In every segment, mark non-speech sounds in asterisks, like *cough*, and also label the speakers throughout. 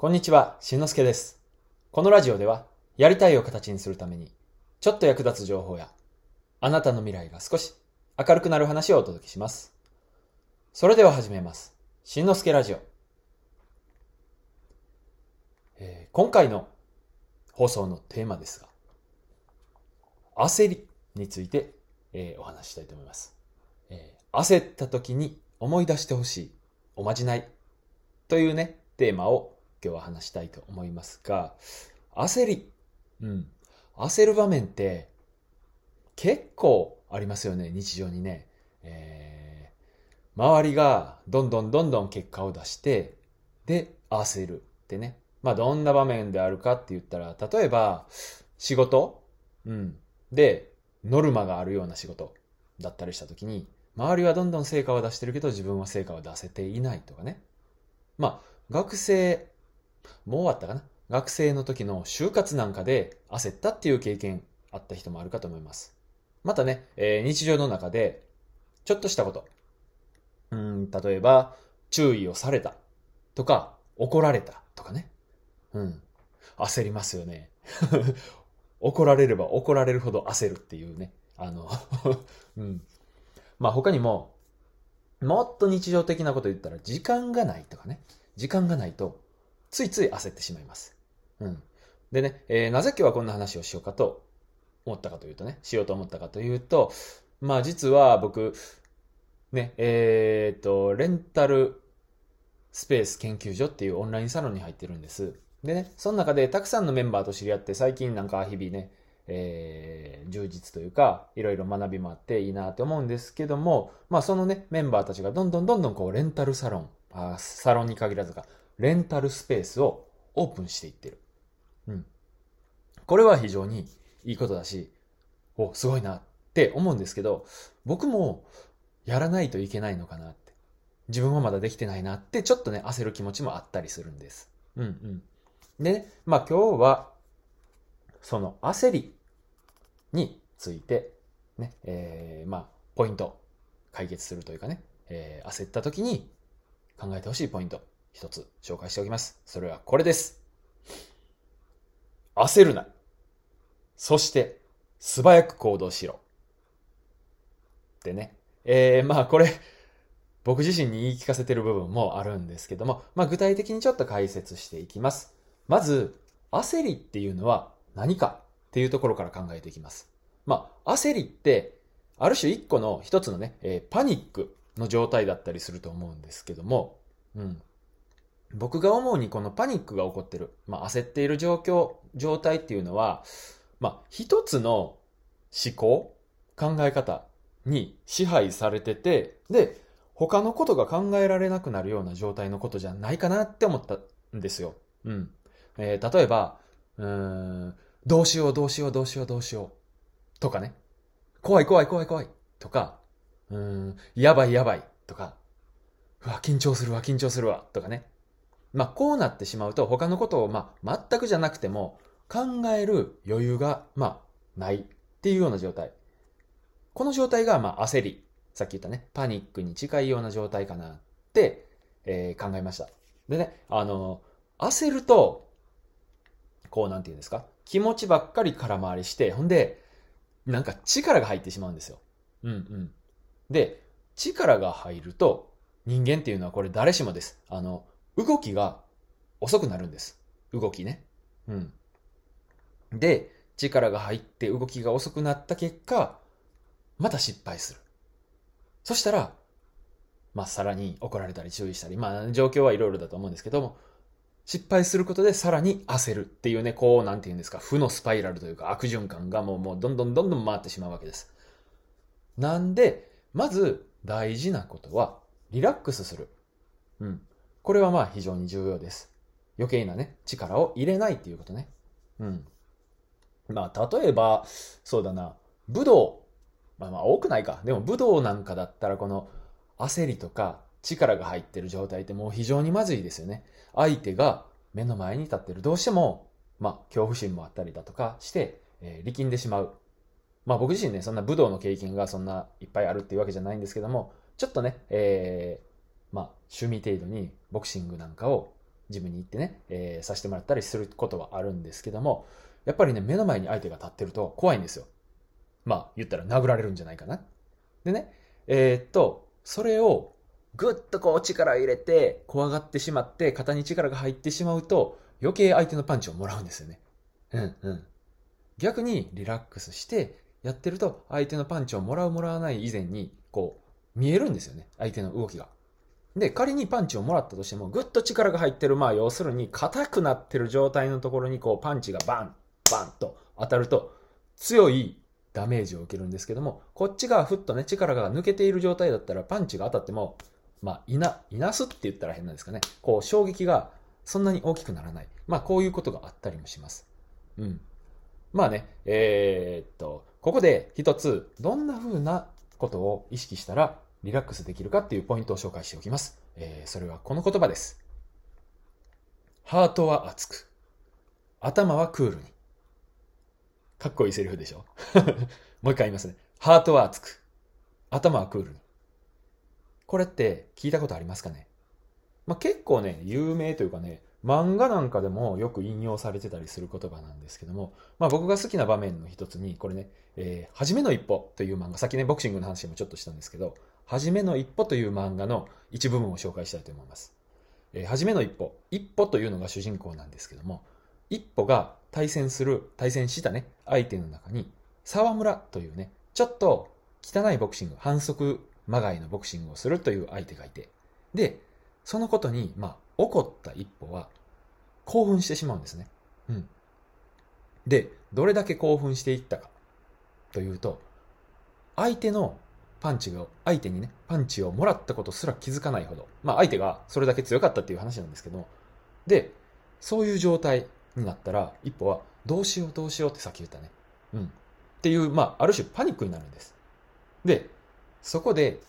Speaker 1: こんにちは、しんのすけです。このラジオでは、やりたいを形にするために、ちょっと役立つ情報や、あなたの未来が少し明るくなる話をお届けします。それでは始めます。しんのすけラジオ。えー今回の放送のテーマですが、焦りについて、えーお話したいと思います。えー焦った時に思い出してほしいおまじないというね、テーマを今日は話したいと思いますが、焦り。うん。焦る場面って結構ありますよね、日常にね。えー周りがどんどんどんどん結果を出して、で、焦るってね。まあ、どんな場面であるかって言ったら、例えば、仕事うん。で、ノルマがあるような仕事だったりしたときに、周りはどんどん成果を出してるけど、自分は成果を出せていないとかね。まあ、学生、もう終わったかな？学生の時の就活なんかで焦ったっていう経験あった人もあるかと思います。またね、えー日常の中で、ちょっとしたこと。うん、例えば、注意をされたとか、怒られたとかね。うん。焦りますよね。*laughs* 怒られれば怒られるほど焦るっていうね。あの、*laughs* うん。まあ他にも、もっと日常的なこと言ったら時間がないとかね。時間がないと、ついつい焦ってしまいます。うん。でね、えーなぜ今日はこんな話をしようかと思ったかというとね、しようと思ったかというと、まあ実は僕、ね、えーと、レンタルスペース研究所っていうオンラインサロンに入ってるんです。でね、その中でたくさんのメンバーと知り合って、最近なんか日々ね、えー充実というか、いろいろ学びもあっていいなと思うんですけども、まあそのね、メンバーたちがどんどんどんどんこう、レンタルサロン、あサロンに限らずか、レンタルスペースをオープンしていってる。うん。これは非常にいいことだし、お、すごいなって思うんですけど、僕もやらないといけないのかなって。自分はまだできてないなって、ちょっとね、焦る気持ちもあったりするんです。うんうん。でね、まあ今日は、その焦りについて、ね、えー、まあ、ポイント、解決するというかね、えー焦った時に考えてほしいポイント、一つ紹介しておきます。それはこれです。焦るな。そして、素早く行動しろ。ってね。えー、まあこれ、僕自身に言い聞かせてる部分もあるんですけども、まあ具体的にちょっと解説していきます。まず、焦りっていうのは何かっていうところから考えていきます。まあ、焦りって、ある種一個の一つのね、えーパニックの状態だったりすると思うんですけども、うん。僕が思うにこのパニックが起こってる、まあ焦っている状況、状態っていうのは、まあ一つの思考、考え方に支配されてて、で、他のことが考えられなくなるような状態のことじゃないかなって思ったんですよ。うん。えー例えば、うーん、どうしようどうしようどうしようどうしよう。とかね。怖い怖い怖い怖い。とか、うーん、やばいやばい。とか、うわ、緊張するわ、緊張するわ。とかね。まあ、こうなってしまうと、他のことを、まあ、全くじゃなくても、考える余裕が、まあ、ないっていうような状態。この状態が、まあ、焦り。さっき言ったね、パニックに近いような状態かなって、えー考えました。でね、あの、焦ると、こうなんて言うんですか？気持ちばっかり空回りして、ほんで、なんか力が入ってしまうんですよ。うんうん。で、力が入ると、人間っていうのはこれ誰しもです。あの、動きが遅くなるんです。動きね。うん。で、力が入って動きが遅くなった結果、また失敗する。そしたら、まあ、さらに怒られたり注意したり、まあ、状況はいろいろだと思うんですけども、失敗することでさらに焦るっていうね、こう、なんて言うんですか、負のスパイラルというか悪循環がもう、もうどんどんどんどん回ってしまうわけです。なんで、まず大事なことは、リラックスする。うん。これはまあ非常に重要です。余計なね、力を入れないっていうことね。うん。まあ、例えば、そうだな、武道。まあまあ多くないか。でも武道なんかだったら、この焦りとか力が入ってる状態ってもう非常にまずいですよね。相手が目の前に立ってる。どうしても、まあ、恐怖心もあったりだとかして、えー力んでしまう。まあ僕自身ね、そんな武道の経験がそんないっぱいあるっていうわけじゃないんですけども、ちょっとね、えーまあ趣味程度にボクシングなんかをジムに行ってね、えー、させてもらったりすることはあるんですけども、やっぱりね、目の前に相手が立ってると怖いんですよ。まあ、言ったら殴られるんじゃないかな。でね、えー、っと、それをぐっとこう力を入れて、怖がってしまって、肩に力が入ってしまうと、余計相手のパンチをもらうんですよね。うんうん。逆にリラックスしてやってると、相手のパンチをもらうもらわない以前に、こう、見えるんですよね。相手の動きが。で、仮にパンチをもらったとしても、ぐっと力が入ってる、まあ要するに硬くなってる状態のところにこうパンチがバン、バンと当たると、強いダメージを受けるんですけども、こっちがふっとね、力が抜けている状態だったら、パンチが当たっても、まあ、いな、いなすって言ったら変なんですかね。こう、衝撃がそんなに大きくならない。まあ、こういうことがあったりもします。うん。まあね、えー、っと、ここで一つ、どんな風なことを意識したらリラックスできるかっていうポイントを紹介しておきます。えー、それはこの言葉です。ハートは熱く、頭はクールに。かっこいいセリフでしょ？*laughs* もう一回言いますね。ハートは熱く、頭はクールに。これって聞いたことありますかね？まあ、結構ね、有名というかね、漫画なんかでもよく引用されてたりする言葉なんですけども、まあ僕が好きな場面の一つに、これね、えー、はじめの一歩という漫画、さっきね、ボクシングの話もちょっとしたんですけど、はじめの一歩という漫画の一部分を紹介したいと思います。えー、はじめの一歩、一歩というのが主人公なんですけども、一歩が対戦する、対戦したね、相手の中に、沢村というね、ちょっと汚いボクシング、反則まがいのボクシングをするという相手がいて、で、そのことに、まあ、怒った一歩は、興奮してしまうんですね。うん。で、どれだけ興奮していったかというと、相手のパンチが、相手にね、パンチをもらったことすら気づかないほど、まあ相手がそれだけ強かったっていう話なんですけど、で、そういう状態になったら、一歩は、どうしようどうしようってさっき言ったね。うん。っていう、まあ、ある種パニックになるんです。で、そこで、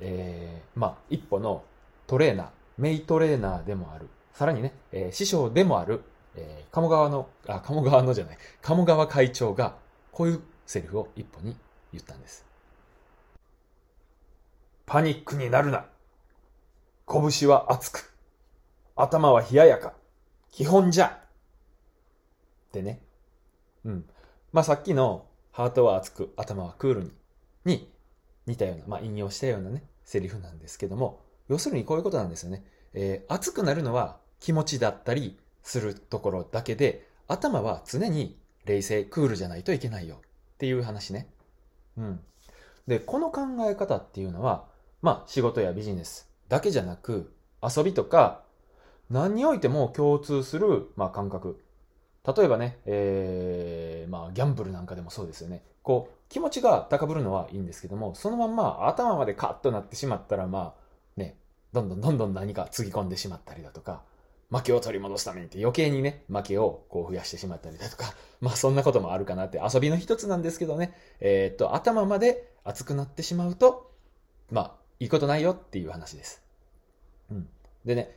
Speaker 1: えー、まあ、一歩のトレーナー、メイトレーナーでもある、さらにね、えー、師匠でもある、えー、鴨川の、あ、鴨川のじゃない、鴨川会長が、こういうセリフを一歩に言ったんです。パニックになるな。拳は熱く。頭は冷ややか。基本じゃ。ってね。うん。まあ、さっきの、ハートは熱く、頭はクールに、に似たような、まあ、引用したようなね、セリフなんですけども、要するにこういうことなんですよね。えー、熱くなるのは気持ちだったりするところだけで、頭は常に冷静、クールじゃないといけないよっていう話ね。うん。で、この考え方っていうのは、まあ仕事やビジネスだけじゃなく、遊びとか、何においても共通する、まあ、感覚。例えばね、えー、まあギャンブルなんかでもそうですよね。こう、気持ちが高ぶるのはいいんですけども、そのまんま頭までカッとなってしまったら、まあ、ね、どんどんどんどん何かつぎ込んでしまったりだとか、負けを取り戻すためにって余計にね、負けをこう増やしてしまったりだとか、まあそんなこともあるかなって遊びの一つなんですけどね、えー、っと、頭まで熱くなってしまうと、まあ、いいことないよっていう話です。うん。でね、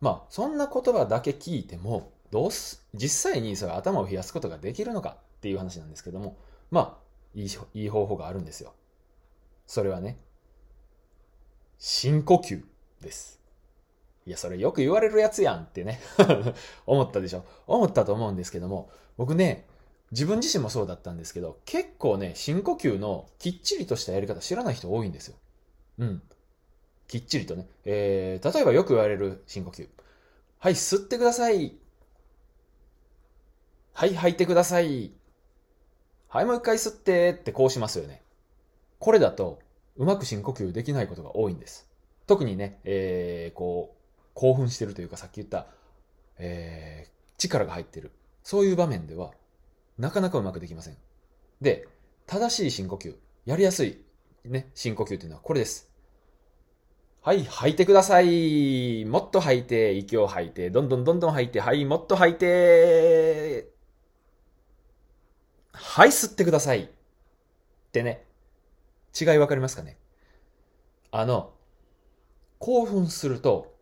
Speaker 1: まあ、そんな言葉だけ聞いても、どうす、実際にそれ頭を冷やすことができるのかっていう話なんですけども、まあ、いい、いい方法があるんですよ。それはね、深呼吸です。いや、それよく言われるやつやんってね *laughs* 思ったでしょ。思ったと思うんですけども、僕ね、自分自身もそうだったんですけど、結構ね、深呼吸のきっちりとしたやり方知らない人多いんですよ。うん。きっちりとね。えー、例えばよく言われる深呼吸。はい、吸ってください。はい、吐いてください。はい、もう一回吸ってってこうしますよね。これだと、うまく深呼吸できないことが多いんです。特にね、えー、こう、興奮してるというかさっき言った、えー、力が入ってる。そういう場面では、なかなかうまくできません。で、正しい深呼吸、やりやすい、ね、深呼吸というのはこれです。はい、吐いてください。もっと吐いて、息を吐いて、どんどんどんどん吐いて、はい、もっと吐いて、はい、吸ってください。ってね、違いわかりますかね？あの、興奮すると、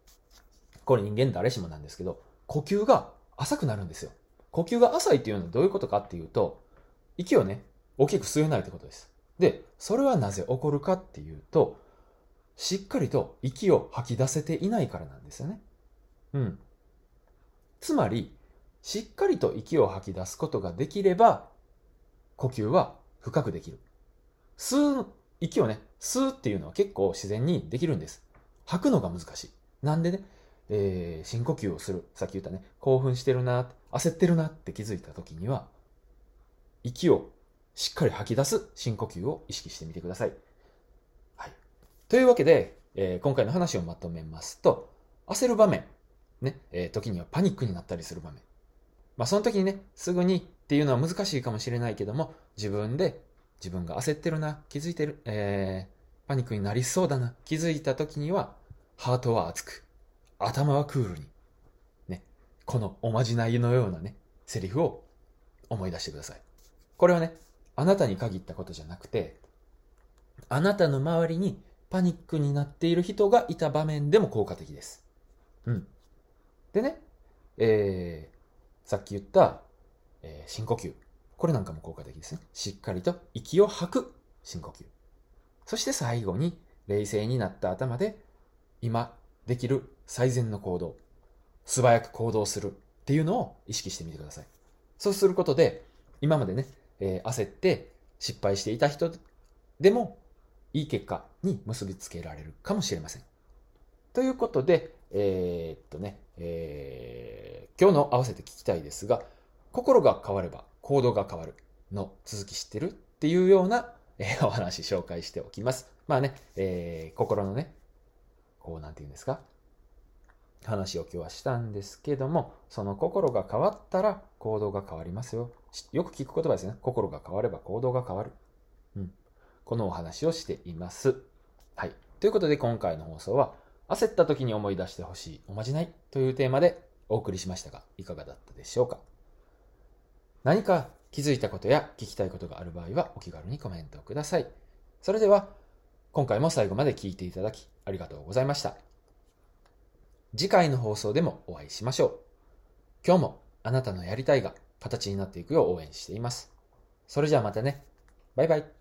Speaker 1: これ人間誰しもなんですけど、呼吸が浅くなるんですよ。呼吸が浅いっていうのはどういうことかっていうと、息をね、大きく吸えないってことです。で、それはなぜ起こるかっていうと、しっかりと息を吐き出せていないからなんですよね。うん。つまり、しっかりと息を吐き出すことができれば、呼吸は深くできる。吸う、息をね、吸うっていうのは結構自然にできるんです。吐くのが難しい。なんでね、えー、深呼吸をする。さっき言ったね、興奮してるな、焦ってるなって気づいた時には、息をしっかり吐き出す深呼吸を意識してみてください。はい。というわけで、えー、今回の話をまとめますと、焦る場面、ね、えー、時にはパニックになったりする場面。まあ、その時にね、すぐにっていうのは難しいかもしれないけども、自分で自分が焦ってるな、気づいてる、えー、パニックになりそうだな、気づいた時には、ハートは熱く、頭はクールに、ね、このおまじないのようなね、セリフを思い出してください。これはね、あなたに限ったことじゃなくて、あなたの周りにパニックになっている人がいた場面でも効果的です。うん。でね、えー、さっき言った、えー、深呼吸。これなんかも効果的ですね。しっかりと息を吐く深呼吸。そして最後に、冷静になった頭で、今できる最善の行動、素早く行動するっていうのを意識してみてください。そうすることで、今までね、えー、焦って失敗していた人でもいい結果に結びつけられるかもしれません。ということで、えー、っとね、えー、今日の合わせて聞きたいですが、心が変われば行動が変わるの続き知ってるっていうような、えー、お話紹介しておきます。まあね、えー、心のね、こうなんて言うんですか、話を今日はしたんですけども、その心が変わったら行動が変わりますよ。よく聞く言葉ですね。心が変われば行動が変わる。うん。このお話をしています。はい。ということで今回の放送は、焦った時に思い出してほしいおまじないというテーマでお送りしましたが、いかがだったでしょうか？何か気づいたことや聞きたいことがある場合はお気軽にコメントください。それでは、今回も最後まで聞いていただきありがとうございました。次回の放送でもお会いしましょう。今日もあなたのやりたいが形になっていくよう応援しています。それじゃあまたね。バイバイ。